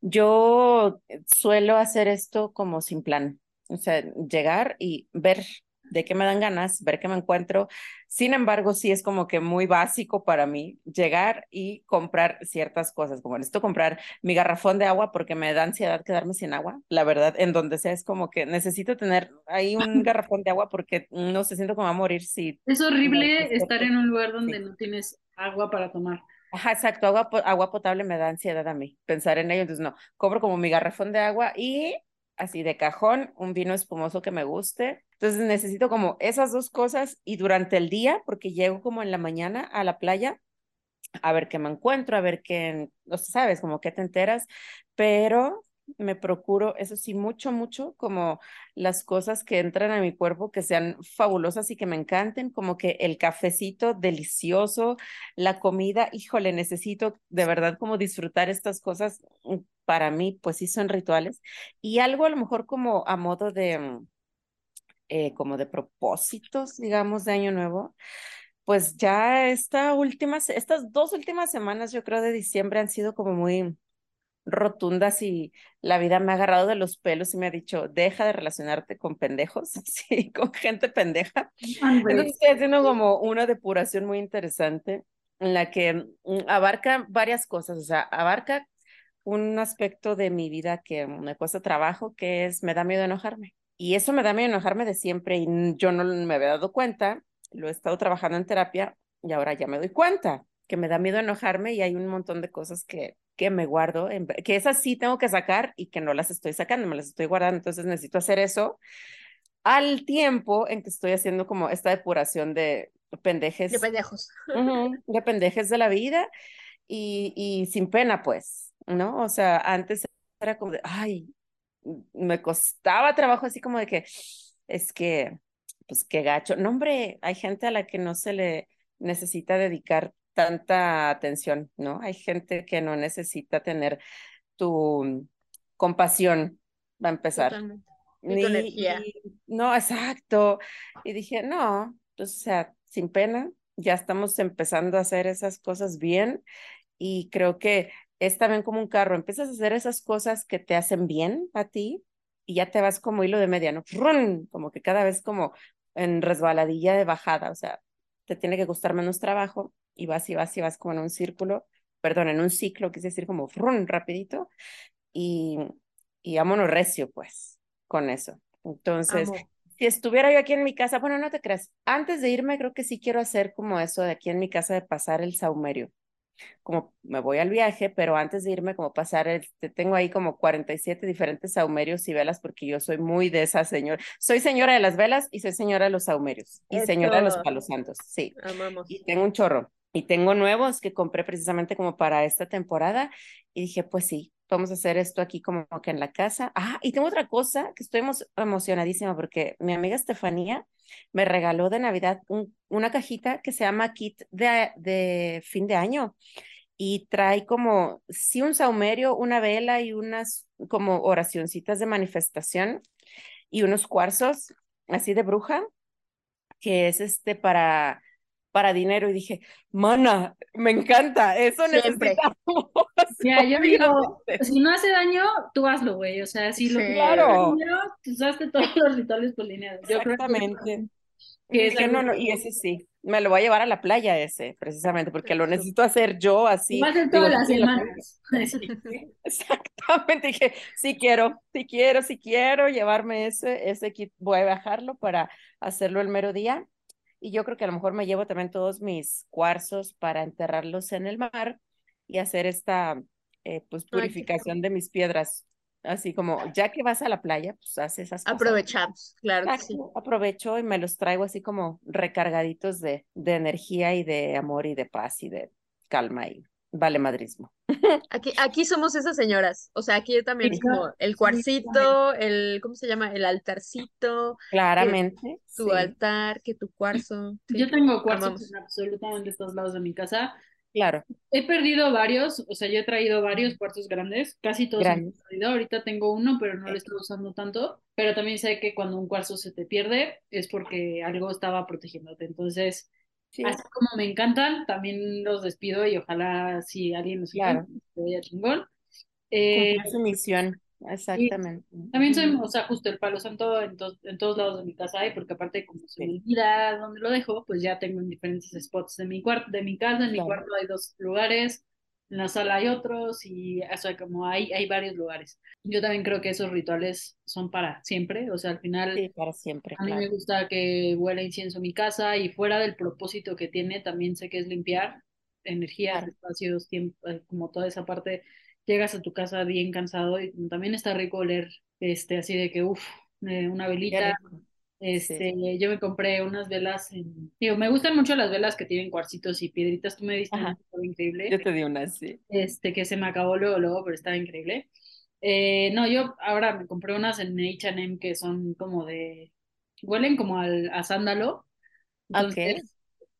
yo suelo hacer esto como sin plan. O sea, llegar y ver de qué me dan ganas, ver qué me encuentro. Sin embargo, sí es como que muy básico para mí llegar y comprar ciertas cosas, como necesito comprar mi garrafón de agua porque me da ansiedad quedarme sin agua. La verdad, en donde sea es como que necesito tener ahí un garrafón de agua porque no se siento como a morir si Es horrible estar en un lugar donde Sí. no tienes agua para tomar. Ajá, exacto, agua, agua potable me da ansiedad a mí, pensar en ello, entonces no, compro como mi garrafón de agua y así de cajón, un vino espumoso que me guste, entonces necesito como esas dos cosas y durante el día, porque llego como en la mañana a la playa, a ver qué me encuentro, a ver qué, no sabes, como qué te enteras, pero me procuro, eso sí, mucho, mucho, como las cosas que entran a mi cuerpo que sean fabulosas y que me encanten, como que el cafecito delicioso, la comida, híjole, necesito de verdad como disfrutar estas cosas, mm, para mí, pues sí son rituales, y algo a lo mejor como a modo de, mm, eh, como de propósitos, digamos, de Año Nuevo pues ya esta última, se- estas dos últimas semanas, yo creo, de diciembre han sido como muy rotundas y la vida me ha agarrado de los pelos y me ha dicho, deja de relacionarte con pendejos, sí, con gente pendeja. Entonces estoy haciendo como una depuración muy interesante en la que mm, abarca varias cosas, o sea, abarca un aspecto de mi vida que me cuesta trabajo, que es me da miedo enojarme. Y eso me da miedo enojarme de siempre y yo no me había dado cuenta, lo he estado trabajando en terapia y ahora ya me doy cuenta que me da miedo enojarme y hay un montón de cosas que, que me guardo, en- que esas sí tengo que sacar y que no las estoy sacando, me las estoy guardando, entonces necesito hacer eso al tiempo en que estoy haciendo como esta depuración de De pendejes, pendejos. ujú, de pendejes de la vida y, y sin pena, pues, ¿no? O sea, antes era como de, ay, me costaba trabajo así como de que, es que, pues qué gacho. No, hombre, hay gente a la que no se le necesita dedicar tanta atención, ¿no? Hay gente que no necesita tener tu compasión, va a empezar. Totalmente. Ni, y- no, exacto. Y dije, no, pues, o sea, sin pena, ya estamos empezando a hacer esas cosas bien y creo que es también como un carro, empiezas a hacer esas cosas que te hacen bien a ti y ya te vas como hilo de media, ¿no? ¡Frum! Como que cada vez como en resbaladilla de bajada, o sea, te tiene que gustar menos trabajo y vas y vas y vas como en un círculo, perdón, en un ciclo, quise decir como ¡frum! rapidito y, y vámonos recio, pues, con eso. Entonces, Amo. si estuviera yo aquí en mi casa, bueno, no te creas, antes de irme creo que sí quiero hacer como eso de aquí en mi casa de pasar el saumerio como me voy al viaje, pero antes de irme, como pasar, este, tengo ahí como 47 diferentes saumerios y velas porque yo soy muy de esa señora. Soy señora de las velas y soy señora de los saumerios y señora de los palos santos, sí. Amamos. Y tengo un chorro y tengo nuevos que compré precisamente como para esta temporada y dije, pues sí, vamos a hacer esto aquí como que en la casa. Ah, y tengo otra cosa que estoy emo emocionadísima porque mi amiga Estefanía me regaló de Navidad un, una cajita que se llama kit de, de fin de año y trae como, sí, un saumerio, una vela y unas como oracioncitas de manifestación y unos cuarzos así de bruja, que es este para para dinero y dije, mana, me encanta, eso Siempre. necesitamos. Ya, yo digo, si no hace daño, tú hazlo, güey. O sea, si lo Sí. Claro. dinero, tú usaste todos los rituales polineados. Exactamente. que Y es dije, no, no, y ese sí, me lo voy a llevar a la playa ese, precisamente, porque lo necesito hacer yo así. Va a ser Digo, todas las semanas. Exactamente, dije, sí quiero, sí quiero, sí quiero llevarme ese, ese kit, voy a bajarlo para hacerlo el mero día. Y yo creo que a lo mejor me llevo también todos mis cuarzos para enterrarlos en el mar y hacer esta eh, pues purificación de mis piedras. Así como, ya que vas a la playa, pues haz esas cosas. Aprovechamos, claro que sí. Exacto, aprovecho y me los traigo así como recargaditos de, de energía y de amor y de paz y de calma y vale madrismo. Aquí, aquí somos esas señoras. O sea, aquí yo también como el cuarcito, el, ¿cómo se llama? El altarcito, Claramente. tu sí, altar, que tu cuarzo. sí. Yo tengo cuarzos en absolutamente todos lados de mi casa. claro. He perdido varios, o sea, yo he traído varios cuarzos grandes, casi todos perdido. Ahorita tengo uno, pero no lo estoy usando tanto. Pero también sé que cuando un cuarzo se te pierde es porque algo estaba protegiéndote. Entonces, Sí, así como me encantan, también los despido y ojalá si alguien los Claro. te vaya chingón. Eh, su misión. Exactamente. También soy, o sea, justo el palo santo en, to- en todos lados de mi casa hay, porque aparte como se me olvida dónde lo dejo, pues ya tengo en diferentes spots de mi cuarto, de mi casa, en mi cuarto hay dos lugares, en la sala hay otros y, o sea, como hay, hay varios lugares. Yo también creo que esos rituales son para siempre, o sea, al final Sí, para siempre, a mí me gusta que huela incienso mi casa y fuera del propósito que tiene, también sé que es limpiar energías, Claro. espacios, tiempo, eh, como toda esa parte. Llegas a tu casa bien cansado y también está rico oler, este, así de que, uff, una Qué velita. Este, yo me compré unas velas en, digo, me gustan mucho las velas que tienen cuarcitos y piedritas. Tú me diste Ajá. una increíble, Yo te di una, sí. este, que se me acabó luego, luego, pero estaba increíble. Eh, no, yo ahora me compré unas en H&M que son como de, huelen como al, a sándalo. Entonces,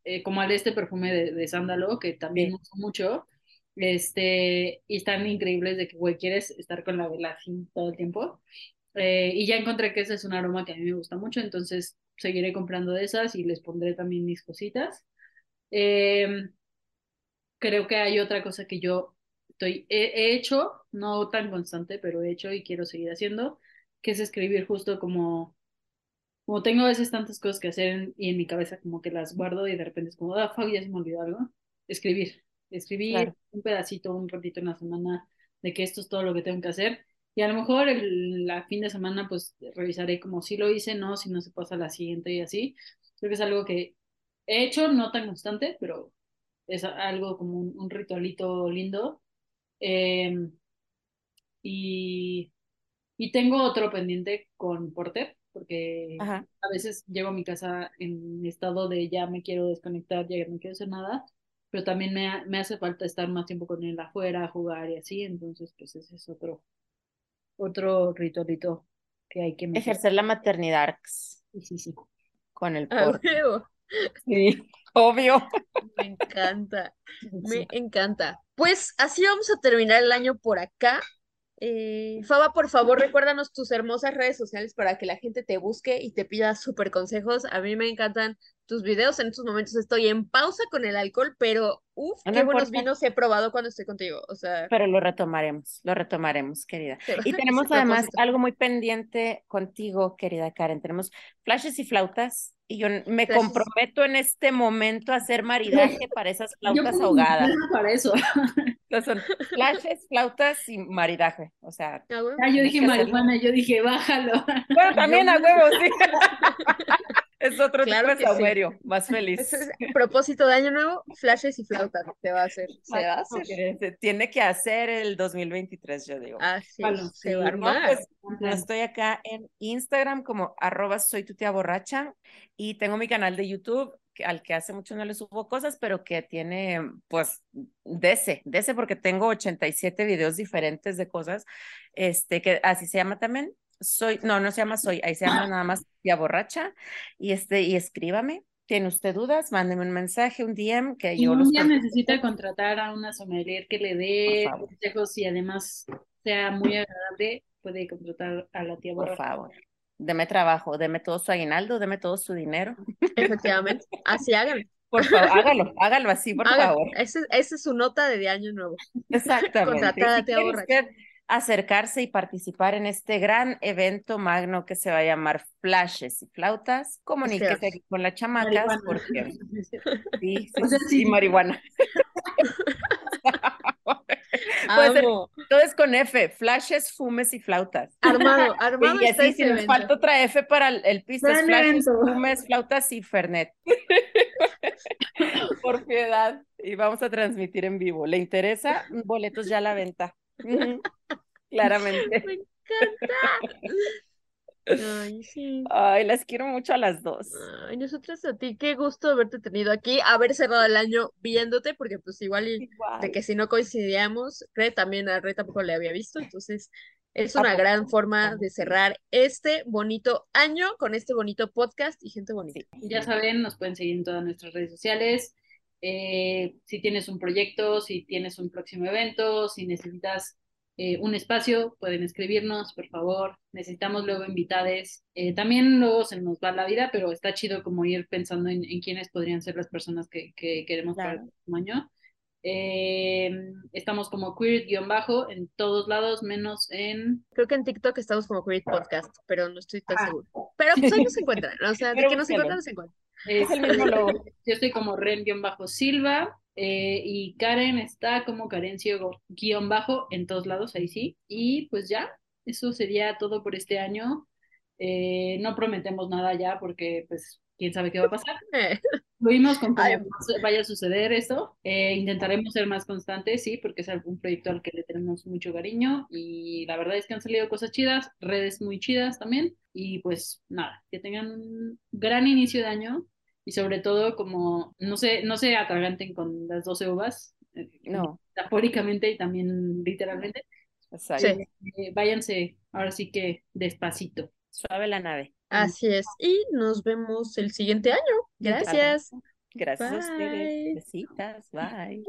eh, como al este perfume de, de sándalo, que también Sí. uso mucho, este, y están increíbles de que, güey, quieres estar con la vela así todo el tiempo. Eh, y ya encontré que ese es un aroma que a mí me gusta mucho, entonces seguiré comprando de esas y les pondré también mis cositas. Eh, creo que hay otra cosa que yo estoy, he, he hecho, no tan constante, pero he hecho y quiero seguir haciendo, que es escribir justo como como tengo a veces tantas cosas que hacer en- y en mi cabeza como que las guardo y de repente es como, ah, fuck, ya se me olvidó algo. Escribir, escribir Claro. un pedacito, un ratito en la semana de que esto es todo lo que tengo que hacer. Y a lo mejor el la fin de semana pues revisaré como si lo hice, no, si no se pasa la siguiente y así. Creo que es algo que he hecho, no tan constante, pero es algo como un, un ritualito lindo. Em, y, y tengo otro pendiente con Porter, porque Ajá. a veces llego a mi casa en estado de ya me quiero desconectar, ya no quiero hacer nada, pero también me, me hace falta estar más tiempo con él afuera, jugar y así, entonces pues ese es otro, otro ritualito que hay que meter. Ejercer la maternidad Sí, sí, sí. con el A porte. huevo. Sí, obvio. Me encanta, me Sí. encanta. Pues así vamos a terminar el año por acá. Eh, Faba, por favor, recuérdanos tus hermosas redes sociales para que la gente te busque y te pida súper consejos. A mí me encantan tus videos. En estos momentos estoy en pausa con el alcohol, pero uff, No qué buenos importa. vinos he probado cuando estoy contigo. O sea, Pero lo retomaremos, lo retomaremos, querida. te- Y tenemos además propósito. algo muy pendiente contigo, querida Karen. Tenemos flashes y flautas y yo me Flashes. comprometo en este momento a hacer maridaje para esas Yo flautas pongo ahogadas. para eso. No son flashes, flautas y maridaje. O sea, Ah. Ah, yo dije marihuana, yo dije bájalo. bueno, también a huevo, sí. Es otro Claro tipo de que sí. saumerio, más feliz. Propósito de año nuevo, flashes y flautas. Se va a hacer, se va a hacer. Se tiene que hacer el 2023, yo digo. Así Jalo, es, se sí, va a No, armar. pues, yo estoy acá en Instagram como arroba soy tu tía borracha y tengo mi canal de YouTube al que hace mucho no le subo cosas, pero que tiene pues DC, DC porque tengo 87 videos diferentes de cosas, este que así se llama también. Soy, no, no se llama soy, ahí se llama nada más tía borracha y este y escríbame. ¿Tiene usted dudas? Mándeme un mensaje, un DM que Y yo un los día necesita contratar a una sommelier que le dé Por consejos y además sea muy agradable, puede contratar a la tía Por Borra. favor. Deme trabajo, deme todo su aguinaldo, deme todo su dinero. Efectivamente, así hagan. Por favor, hágalo, hágalo así, por Haga- favor. ese- esa es su nota de, de año nuevo. Exactamente. Contratada quiere borracha. usted acercarse y participar en este gran evento magno que se va a llamar Flashes y Flautas, comuníquese aquí con las chamacas Marihuana. porque sí, sí, O sea, sí, sí. sí, marihuana. Puede ser, todo es con F, flashes, fumes y flautas. Armado, armado Y así, si nos falta otra F para el, el piso, es flashes, evento. fumes, flautas y fernet. Por piedad. Y vamos a transmitir en vivo. ¿Le interesa? Boletos ya a la venta. Claramente. Me encanta. Ay, sí. Ay, las quiero mucho a las dos. Ay, nosotras a ti, qué gusto haberte tenido aquí, haber cerrado el año viéndote, porque pues igual de que si no coincidíamos, Re también a Re tampoco le había visto, entonces es ¿A una poco? gran forma de cerrar este bonito año con este bonito podcast y gente bonita. Ya saben, nos pueden seguir en todas nuestras redes sociales. Eh, si tienes un proyecto, si tienes un próximo evento, si necesitas eh, un espacio, pueden escribirnos, por favor. Necesitamos luego invitades. Eh, también luego se nos va la vida, pero está chido como ir pensando en, en quiénes podrían ser las personas que, que queremos para el próximo año. Eh, estamos como queer-bajo en todos lados, menos en... Creo que en TikTok estamos como Create Podcast, pero no estoy tan Ah. segura. Pero pues ahí nos encuentran, o sea, de que nos encuentran, nos encuentran. Es el mismo logo. Yo estoy como Ren-Silva eh, y Karen está como Carencio-bajo en todos lados, ahí sí. Y pues ya, eso sería todo por este año. Eh, no prometemos nada ya porque pues quién sabe qué va a pasar. Eh, Lo vimos con cómo Ay. vaya a suceder esto. Eh, intentaremos ser más constantes, sí, porque es un proyecto al que le tenemos mucho cariño y la verdad es que han salido cosas chidas, redes muy chidas también. Y pues nada, que tengan un gran inicio de año y sobre todo como no se, no se atraganten con las 12 uvas, eh, No, metafóricamente y también literalmente. Sí. Eh, váyanse ahora sí que despacito. Suave la nave. así es. Y nos vemos el siguiente año. Gracias. Gracias a ustedes. Bye. Besitas. Bye.